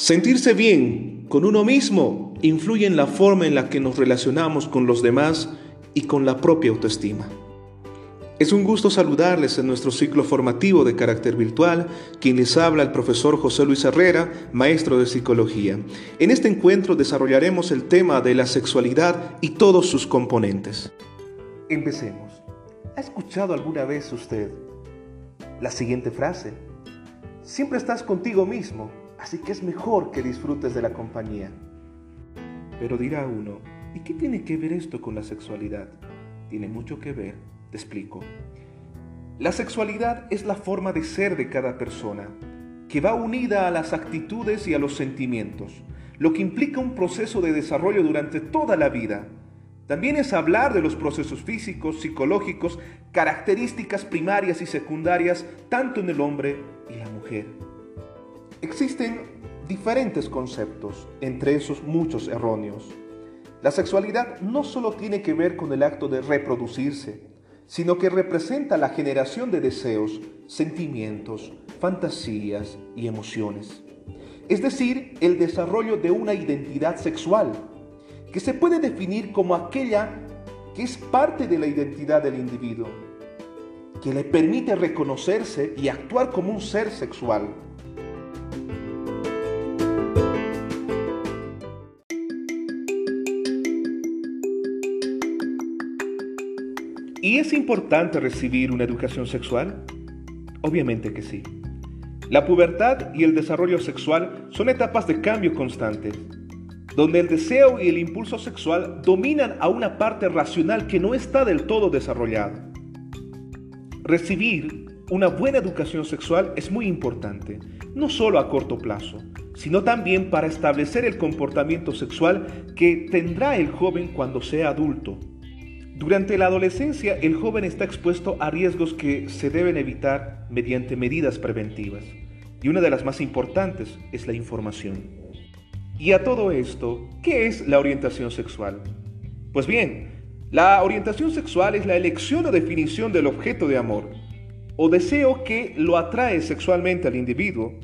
Sentirse bien con uno mismo influye en la forma en la que nos relacionamos con los demás y con la propia autoestima. Es un gusto saludarles en nuestro ciclo formativo de carácter virtual, quien les habla el profesor José Luis Herrera, maestro de psicología. En este encuentro desarrollaremos el tema de la sexualidad y todos sus componentes. Empecemos. ¿Ha escuchado alguna vez usted la siguiente frase? Siempre estás contigo mismo así que es mejor que disfrutes de la compañía. Pero dirá uno, ¿y qué tiene que ver esto con la sexualidad? Tiene mucho que ver, te explico. La sexualidad es la forma de ser de cada persona, que va unida a las actitudes y a los sentimientos, lo que implica un proceso de desarrollo durante toda la vida. También es hablar de los procesos físicos, psicológicos, características primarias y secundarias, tanto en el hombre y la mujer. Existen diferentes conceptos, entre esos muchos erróneos. La sexualidad no solo tiene que ver con el acto de reproducirse, sino que representa la generación de deseos, sentimientos, fantasías y emociones. Es decir, el desarrollo de una identidad sexual, que se puede definir como aquella que es parte de la identidad del individuo, que le permite reconocerse y actuar como un ser sexual ¿Y es importante recibir una educación sexual? Obviamente que sí. La pubertad y el desarrollo sexual son etapas de cambio constantes, donde el deseo y el impulso sexual dominan a una parte racional que no está del todo desarrollada. Recibir una buena educación sexual es muy importante, no solo a corto plazo, sino también para establecer el comportamiento sexual que tendrá el joven cuando sea adulto. Durante la adolescencia, el joven está expuesto a riesgos que se deben evitar mediante medidas preventivas. Y una de las más importantes es la información. Y a todo esto, ¿qué es la orientación sexual? Pues bien, la orientación sexual es la elección o definición del objeto de amor o deseo que lo atrae sexualmente al individuo.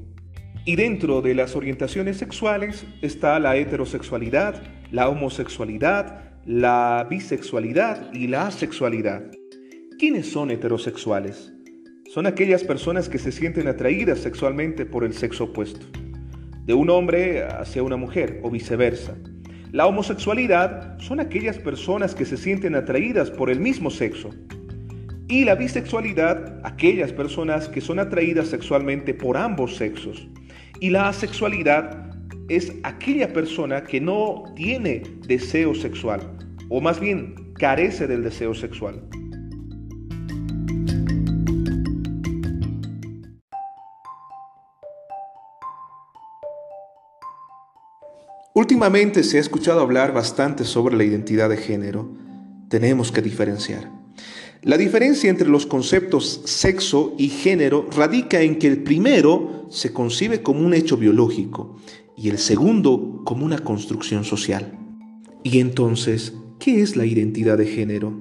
Y dentro de las orientaciones sexuales está la heterosexualidad, la homosexualidad, la bisexualidad y la asexualidad. ¿Quiénes son heterosexuales? Son aquellas personas que se sienten atraídas sexualmente por el sexo opuesto, de un hombre hacia una mujer o viceversa. La homosexualidad son aquellas personas que se sienten atraídas por el mismo sexo. Y la bisexualidad, aquellas personas que son atraídas sexualmente por ambos sexos. Y la asexualidad es aquella persona que no tiene deseo sexual, o más bien carece del deseo sexual. Últimamente se ha escuchado hablar bastante sobre la identidad de género. Tenemos que diferenciar. La diferencia entre los conceptos sexo y género radica en que el primero se concibe como un hecho biológico y el segundo como una construcción social. Y entonces, ¿qué es la identidad de género?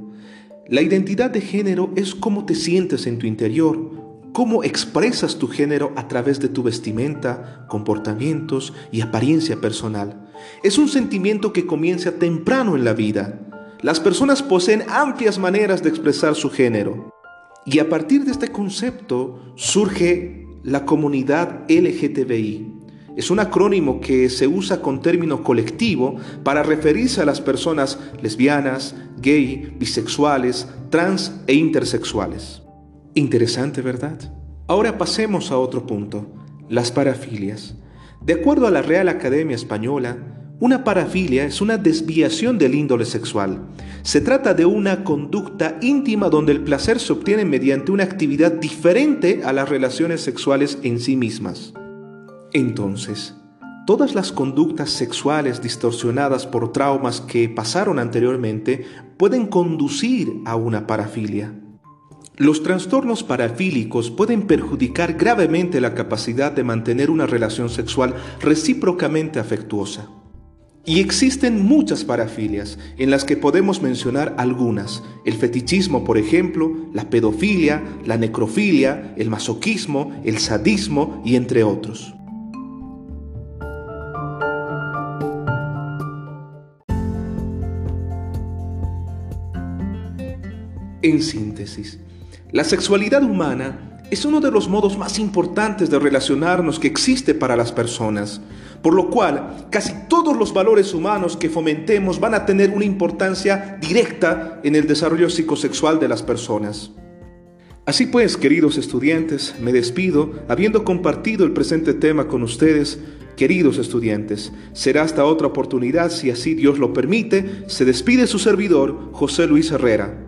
La identidad de género es cómo te sientes en tu interior, cómo expresas tu género a través de tu vestimenta, comportamientos y apariencia personal. Es un sentimiento que comienza temprano en la vida. Las personas poseen amplias maneras de expresar su género. Y a partir de este concepto surge la comunidad LGTBI, es un acrónimo que se usa con término colectivo para referirse a las personas lesbianas, gay, bisexuales, trans e intersexuales. Interesante, ¿verdad? Ahora pasemos a otro punto, las parafilias. De acuerdo a la Real Academia Española, una parafilia es una desviación del índole sexual. Se trata de una conducta íntima donde el placer se obtiene mediante una actividad diferente a las relaciones sexuales en sí mismas. Entonces, todas las conductas sexuales distorsionadas por traumas que pasaron anteriormente pueden conducir a una parafilia. Los trastornos parafílicos pueden perjudicar gravemente la capacidad de mantener una relación sexual recíprocamente afectuosa. Y existen muchas parafilias, en las que podemos mencionar algunas. El fetichismo, por ejemplo, la pedofilia, la necrofilia, el masoquismo, el sadismo y entre otros. En síntesis, la sexualidad humana es uno de los modos más importantes de relacionarnos que existe para las personas, por lo cual casi todos los valores humanos que fomentemos van a tener una importancia directa en el desarrollo psicosexual de las personas. Así pues, queridos estudiantes, me despido habiendo compartido el presente tema con ustedes. Queridos estudiantes, será hasta otra oportunidad si así Dios lo permite. Se despide su servidor, José Luis Herrera.